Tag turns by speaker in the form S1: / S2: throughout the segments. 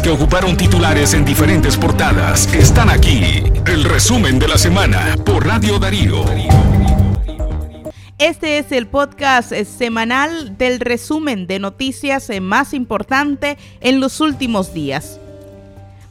S1: que ocuparon titulares en diferentes portadas están aquí. El resumen de la semana por Radio Darío.
S2: Este es el podcast semanal del resumen de noticias más importante en los últimos días.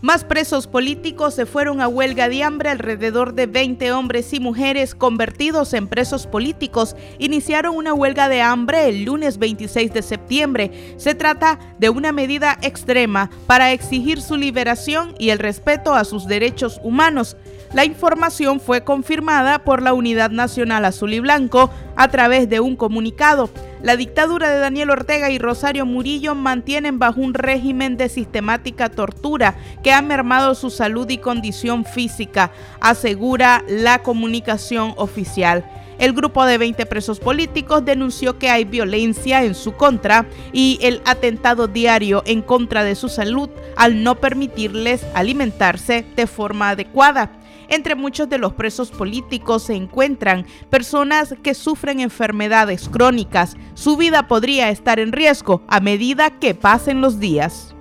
S2: Más presos políticos se fueron a huelga de hambre. Alrededor de 20 hombres y mujeres convertidos en presos políticos iniciaron una huelga de hambre el lunes 26 de septiembre. Se trata de una medida extrema para exigir su liberación y el respeto a sus derechos humanos. La información fue confirmada por la Unidad Nacional Azul y Blanco a través de un comunicado. La dictadura de Daniel Ortega y Rosario Murillo mantienen bajo un régimen de sistemática tortura que ha mermado su salud y condición física, asegura la comunicación oficial. El grupo de 20 presos políticos denunció que hay violencia en su contra y el atentado diario en contra de su salud al no permitirles alimentarse de forma adecuada. Entre muchos de los presos políticos se encuentran personas que sufren enfermedades crónicas. Su vida podría estar en riesgo a medida que pasen los días.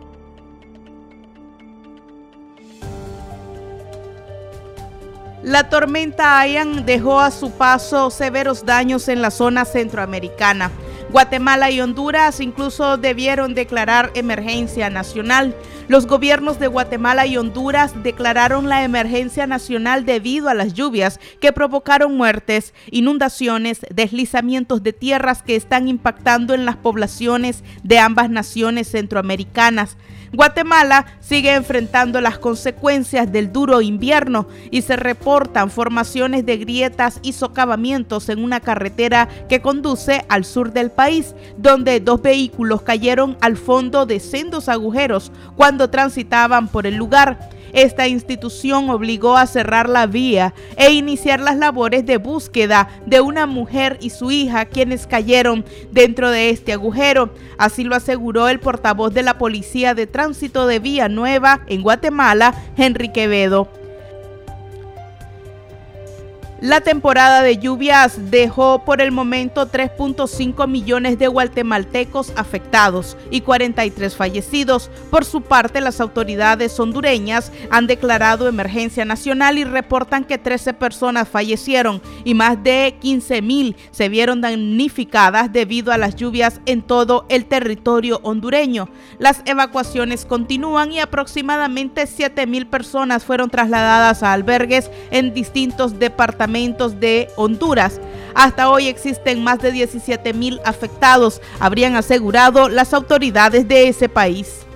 S2: La tormenta Ayan dejó a su paso severos daños en la zona centroamericana. Guatemala y Honduras incluso debieron declarar emergencia nacional. Los gobiernos de Guatemala y Honduras declararon la emergencia nacional debido a las lluvias que provocaron muertes, inundaciones, deslizamientos de tierras que están impactando en las poblaciones de ambas naciones centroamericanas. Guatemala sigue enfrentando las consecuencias del duro invierno y se reportan formaciones de grietas y socavamientos en una carretera que conduce al sur del país, donde dos vehículos cayeron al fondo de sendos agujeros cuando transitaban por el lugar. Esta institución obligó a cerrar la vía e iniciar las labores de búsqueda de una mujer y su hija quienes cayeron dentro de este agujero. Así lo aseguró el portavoz de la Policía de Tránsito de Vía Nueva en Guatemala, Henry Quevedo. La temporada de lluvias dejó por el momento 3.5 millones de guatemaltecos afectados y 43 fallecidos. Por su parte, las autoridades hondureñas han declarado emergencia nacional y reportan que 13 personas fallecieron y más de 15 mil se vieron damnificadas debido a las lluvias en todo el territorio hondureño. Las evacuaciones continúan y aproximadamente 7 mil personas fueron trasladadas a albergues en distintos departamentos de Honduras. Hasta hoy existen más de 17 mil afectados, habrían asegurado las autoridades de ese país.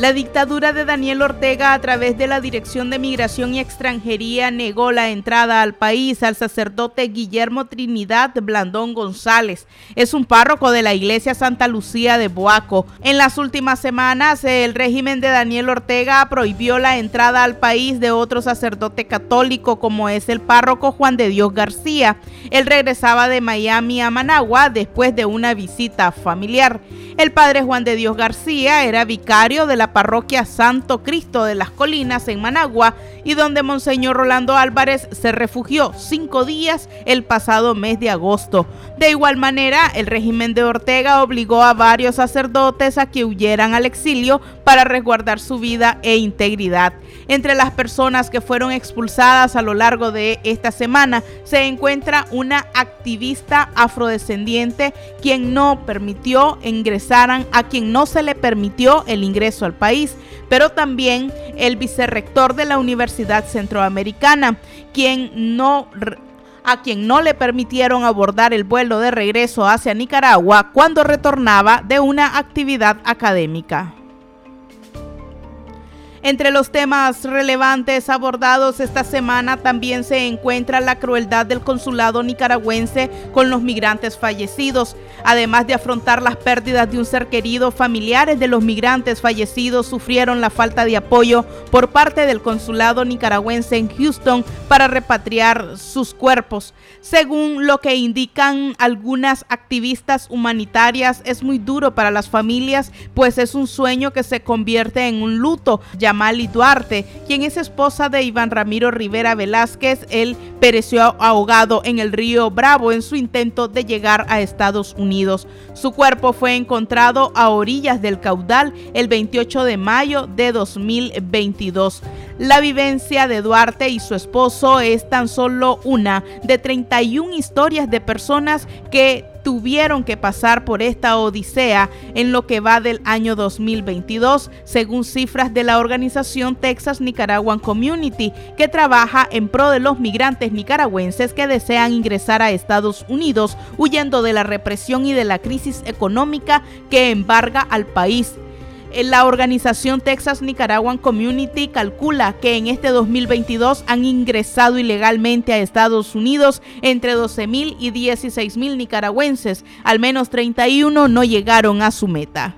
S2: La dictadura de Daniel Ortega a través de la Dirección de Migración y Extranjería negó la entrada al país al sacerdote Guillermo Trinidad Blandón González. Es un párroco de la iglesia Santa Lucía de Boaco. En las últimas semanas el régimen de Daniel Ortega prohibió la entrada al país de otro sacerdote católico como es el párroco Juan de Dios García. Él regresaba de Miami a Managua después de una visita familiar. El padre Juan de Dios García era vicario de la parroquia Santo Cristo de las Colinas en Managua y donde Monseñor Rolando Álvarez se refugió cinco días el pasado mes de agosto. De igual manera, el régimen de Ortega obligó a varios sacerdotes a que huyeran al exilio para resguardar su vida e integridad. Entre las personas que fueron expulsadas a lo largo de esta semana se encuentra una activista afrodescendiente quien no permitió ingresaran a quien no se le permitió el ingreso al país, pero también el vicerrector de la Universidad Centroamericana, quien no a quien no le permitieron abordar el vuelo de regreso hacia Nicaragua cuando retornaba de una actividad académica. Entre los temas relevantes abordados esta semana también se encuentra la crueldad del consulado nicaragüense con los migrantes fallecidos. Además de afrontar las pérdidas de un ser querido, familiares de los migrantes fallecidos sufrieron la falta de apoyo por parte del consulado nicaragüense en Houston para repatriar sus cuerpos. Según lo que indican algunas activistas humanitarias, es muy duro para las familias, pues es un sueño que se convierte en un luto, ya Yamali Duarte, quien es esposa de Iván Ramiro Rivera Velázquez. Él pereció ahogado en el río Bravo en su intento de llegar a Estados Unidos. Su cuerpo fue encontrado a orillas del caudal el 28 de mayo de 2022. La vivencia de Duarte y su esposo es tan solo una de 31 historias de personas que tuvieron que pasar por esta odisea en lo que va del año 2022, según cifras de la organización Texas Nicaraguan Community, que trabaja en pro de los migrantes nicaragüenses que desean ingresar a Estados Unidos huyendo de la represión y de la crisis económica que embarga al país. La organización Texas Nicaraguan Community calcula que en este 2022 han ingresado ilegalmente a Estados Unidos entre 12 mil y 16 mil nicaragüenses. Al menos 31 no llegaron a su meta.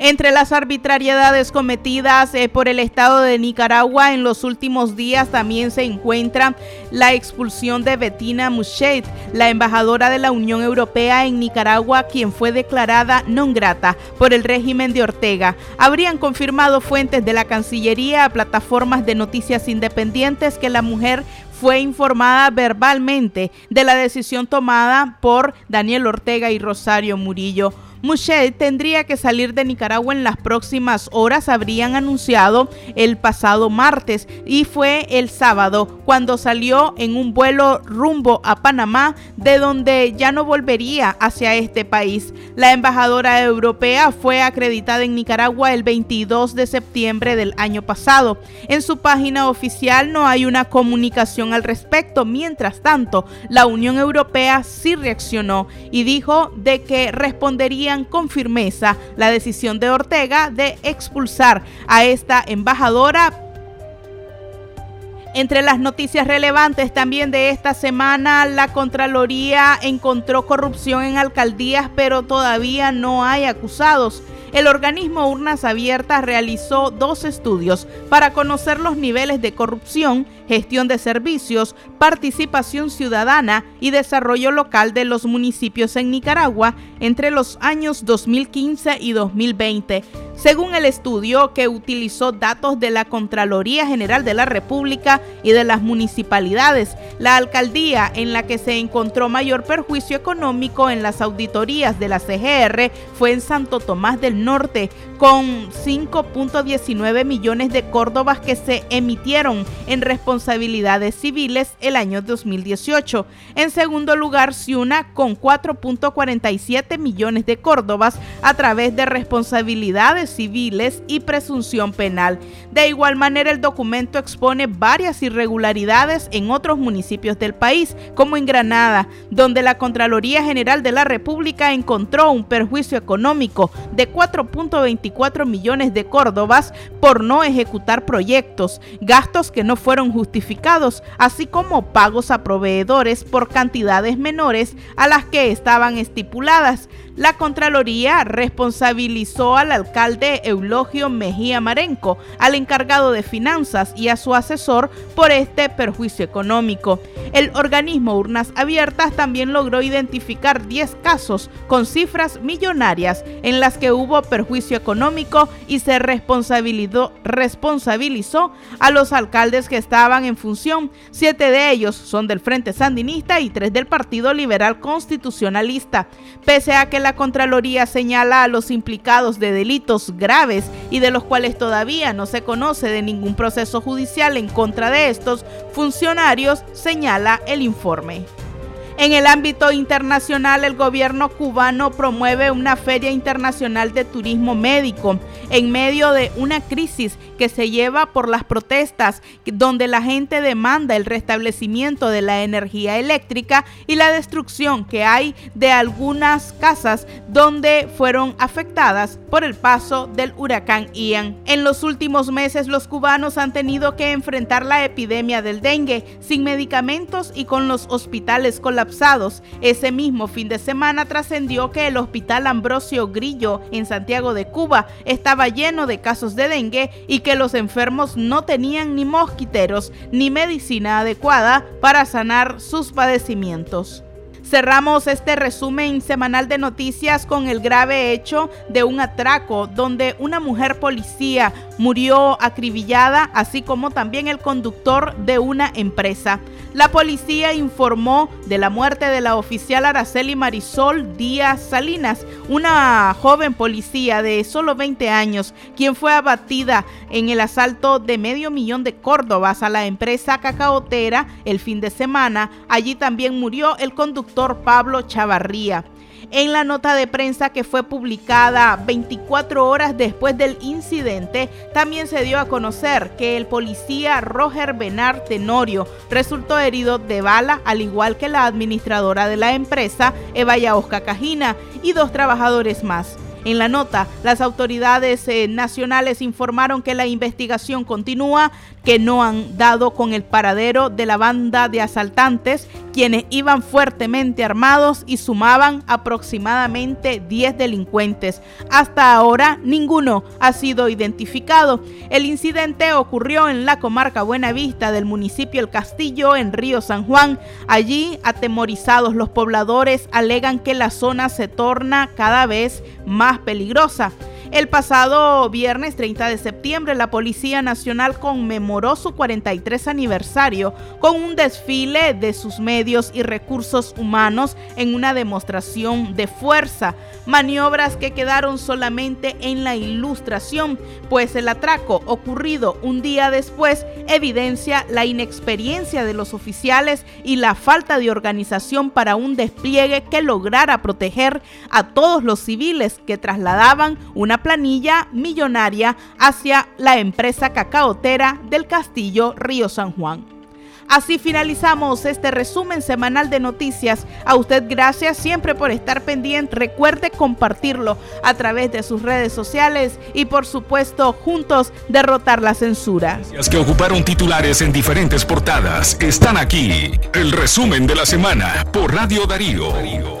S2: Entre las arbitrariedades cometidas eh, por el Estado de Nicaragua en los últimos días también se encuentra la expulsión de Bettina Muchet, la embajadora de la Unión Europea en Nicaragua, quien fue declarada non grata por el régimen de Ortega. Habrían confirmado fuentes de la Cancillería a plataformas de noticias independientes que la mujer fue informada verbalmente de la decisión tomada por Daniel Ortega y Rosario Murillo. Mushel tendría que salir de Nicaragua en las próximas horas, habrían anunciado el pasado martes y fue el sábado cuando salió en un vuelo rumbo a Panamá, de donde ya no volvería hacia este país. La embajadora europea fue acreditada en Nicaragua el 22 de septiembre del año pasado. En su página oficial no hay una comunicación al respecto. Mientras tanto, la Unión Europea sí reaccionó y dijo de que respondería con firmeza la decisión de Ortega de expulsar a esta embajadora entre las noticias relevantes también de esta semana, la Contraloría encontró corrupción en alcaldías, pero todavía no hay acusados. El organismo Urnas Abiertas realizó dos estudios para conocer los niveles de corrupción gestión de servicios, participación ciudadana y desarrollo local de los municipios en Nicaragua entre los años 2015 y 2020. Según el estudio, que utilizó datos de la Contraloría General de la República y de las municipalidades, la alcaldía en la que se encontró mayor perjuicio económico en las auditorías de la CGR fue en Santo Tomás del Norte, con 5.19 millones de córdobas que se emitieron en responsabilidades civiles el año 2018. En segundo lugar, Ciuna con 4.47 millones de córdobas a través de responsabilidades civiles y presunción penal. De igual manera, el documento expone varias irregularidades en otros municipios del país, como en Granada, donde la Contraloría General de la República encontró un perjuicio económico de 4.24 millones de córdobas por no ejecutar proyectos, gastos que no fueron justificados, así como pagos a proveedores por cantidades menores a las que estaban estipuladas. La Contraloría responsabilizó al alcalde Eulogio Mejía Marenco, al encargado de finanzas y a su asesor por este perjuicio económico. El organismo Urnas Abiertas también logró identificar 10 casos con cifras millonarias en las que hubo perjuicio económico y se responsabilizó, responsabilizó a los alcaldes que estaban en función. Siete de ellos son del Frente Sandinista y tres del Partido Liberal Constitucionalista. Pese a que la Contraloría señala a los implicados de delitos graves y de los cuales todavía no se conoce de ningún proceso judicial en contra de estos funcionarios, señala el informe. En el ámbito internacional, el gobierno cubano promueve una feria internacional de turismo médico en medio de una crisis que se lleva por las protestas donde la gente demanda el restablecimiento de la energía eléctrica y la destrucción que hay de algunas casas donde fueron afectadas por el paso del huracán Ian. En los últimos meses los cubanos han tenido que enfrentar la epidemia del dengue sin medicamentos y con los hospitales colapsados ese mismo fin de semana trascendió que el Hospital Ambrosio Grillo en Santiago de Cuba estaba lleno de casos de dengue y que los enfermos no tenían ni mosquiteros ni medicina adecuada para sanar sus padecimientos. Cerramos este resumen semanal de noticias con el grave hecho de un atraco donde una mujer policía murió acribillada, así como también el conductor de una empresa. La policía informó de la muerte de la oficial Araceli Marisol Díaz Salinas, una joven policía de solo 20 años, quien fue abatida en el asalto de medio millón de córdobas a la empresa cacaotera el fin de semana. Allí también murió el conductor Pablo Chavarría. En la nota de prensa que fue publicada 24 horas después del incidente, también se dio a conocer que el policía Roger Benar Tenorio resultó herido de bala, al igual que la administradora de la empresa, Eva Yaosca Cajina, y dos trabajadores más. En la nota, las autoridades eh, nacionales informaron que la investigación continúa, que no han dado con el paradero de la banda de asaltantes, quienes iban fuertemente armados y sumaban aproximadamente 10 delincuentes. Hasta ahora ninguno ha sido identificado. El incidente ocurrió en la comarca Buenavista del municipio El Castillo, en Río San Juan. Allí, atemorizados los pobladores, alegan que la zona se torna cada vez más peligrosa. El pasado viernes 30 de septiembre, la Policía Nacional conmemoró su 43 aniversario con un desfile de sus medios y recursos humanos en una demostración de fuerza, maniobras que quedaron solamente en la ilustración, pues el atraco ocurrido un día después evidencia la inexperiencia de los oficiales y la falta de organización para un despliegue que lograra proteger a todos los civiles que trasladaban planilla millonaria hacia la empresa cacaotera del Castillo Río San Juan. Así finalizamos este resumen semanal de noticias. A usted gracias siempre por estar pendiente. Recuerde compartirlo a través de sus redes sociales y por supuesto juntos derrotar la censura.
S1: Las que ocuparon titulares en diferentes portadas están aquí. El resumen de la semana por Radio Darío.